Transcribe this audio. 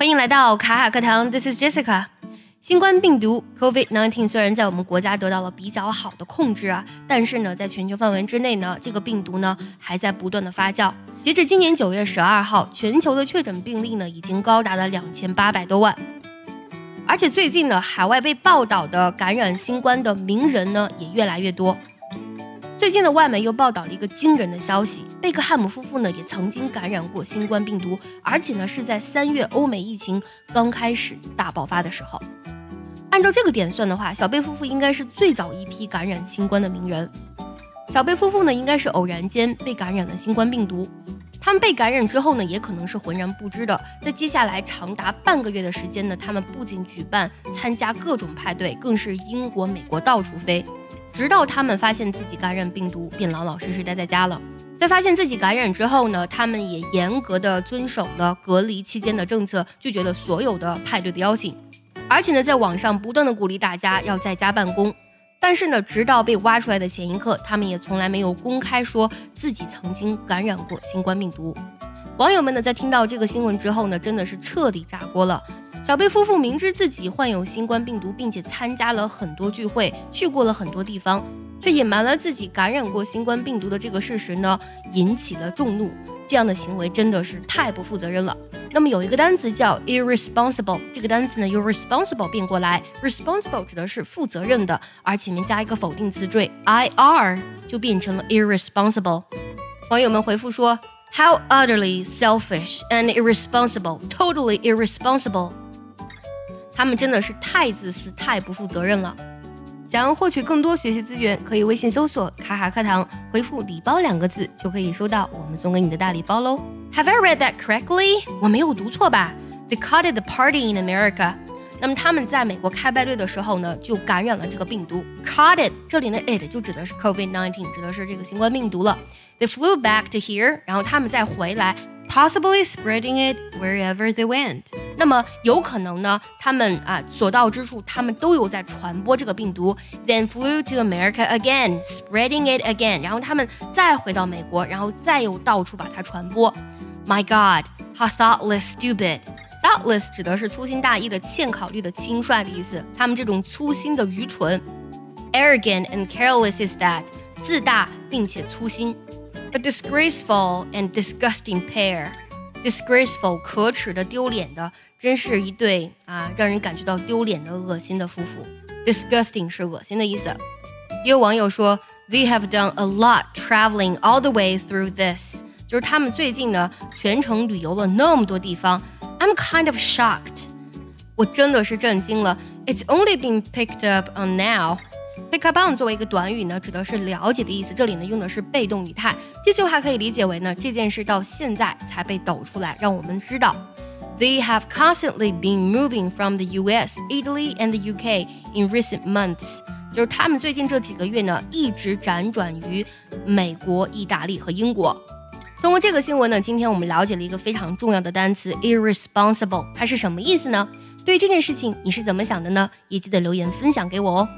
欢迎来到卡卡课堂，This is Jessica。新冠病毒 COVID-19 虽然在我们国家得到了比较好的控制啊，但是呢，在全球范围之内呢，这个病毒呢还在不断的发酵。截至今年九月十二号，全球的确诊病例呢已经高达了两千八百多万。而且最近呢，海外被报道的感染新冠的名人呢也越来越多。最近的外媒又报道了一个惊人的消息：贝克汉姆夫妇呢也曾经感染过新冠病毒，而且呢是在三月欧美疫情刚开始大爆发的时候。按照这个点算的话，小贝夫妇应该是最早一批感染新冠的名人。小贝夫妇呢应该是偶然间被感染了新冠病毒，他们被感染之后呢也可能是浑然不知的。在接下来长达半个月的时间呢，他们不仅举办参加各种派对，更是英国、美国到处飞。直到他们发现自己感染病毒，便老老实实待在家了。在发现自己感染之后呢，他们也严格的遵守了隔离期间的政策，拒绝了所有的派对的邀请，而且呢，在网上不断的鼓励大家要在家办公。但是呢，直到被挖出来的前一刻，他们也从来没有公开说自己曾经感染过新冠病毒。网友们呢，在听到这个新闻之后呢，真的是彻底炸锅了。小贝夫妇明知自己患有新冠病毒，并且参加了很多聚会，去过了很多地方，却隐瞒了自己感染过新冠病毒的这个事实呢，引起了众怒。这样的行为真的是太不负责任了。那么有一个单词叫 irresponsible，这个单词呢由 responsible 变过来，responsible 指的是负责任的，而前面加一个否定词缀 ir，就变成了 irresponsible。网友们回复说：How utterly selfish and irresponsible，totally irresponsible。他们真的是太自私、太不负责任了。想要获取更多学习资源，可以微信搜索“卡卡课堂”，回复“礼包”两个字，就可以收到我们送给你的大礼包喽。Have I read that correctly？我没有读错吧？They caught it the party in America。那么他们在美国开派对的时候呢，就感染了这个病毒。Caught it，这里的 it 就指的是 COVID-19，指的是这个新冠病毒了。They flew back to here，然后他们再回来。possibly spreading it wherever they went。那么有可能呢，他们啊所到之处，他们都有在传播这个病毒。Then flew to America again, spreading it again。然后他们再回到美国，然后再又到处把它传播。My God, how thoughtless, stupid! Thoughtless 指的是粗心大意的、欠考虑的、轻率的意思。他们这种粗心的愚蠢。Arrogant and careless is that，自大并且粗心。 A disgraceful and disgusting pair. Disgraceful 可耻的、丢脸的，真是一对啊，让人感觉到丢脸的、恶心的夫妇。Disgusting 是恶心的意思。也有网友说，They have done a lot traveling all the way through this，就是他们最近呢全程旅游了那么多地方。I'm kind of shocked，我真的是震惊了。It's only been picked up on now。 Pick up on 作为一个短语呢，指的是了解的意思。这里呢用的是被动语态。这句话可以理解为呢，这件事到现在才被抖出来，让我们知道。They have constantly been moving from the U.S., Italy, and the U.K. in recent months。就是他们最近这几个月呢，一直辗转于美国、意大利和英国。通过这个新闻呢，今天我们了解了一个非常重要的单词 irresponsible，它是什么意思呢？对于这件事情，你是怎么想的呢？也记得留言分享给我哦。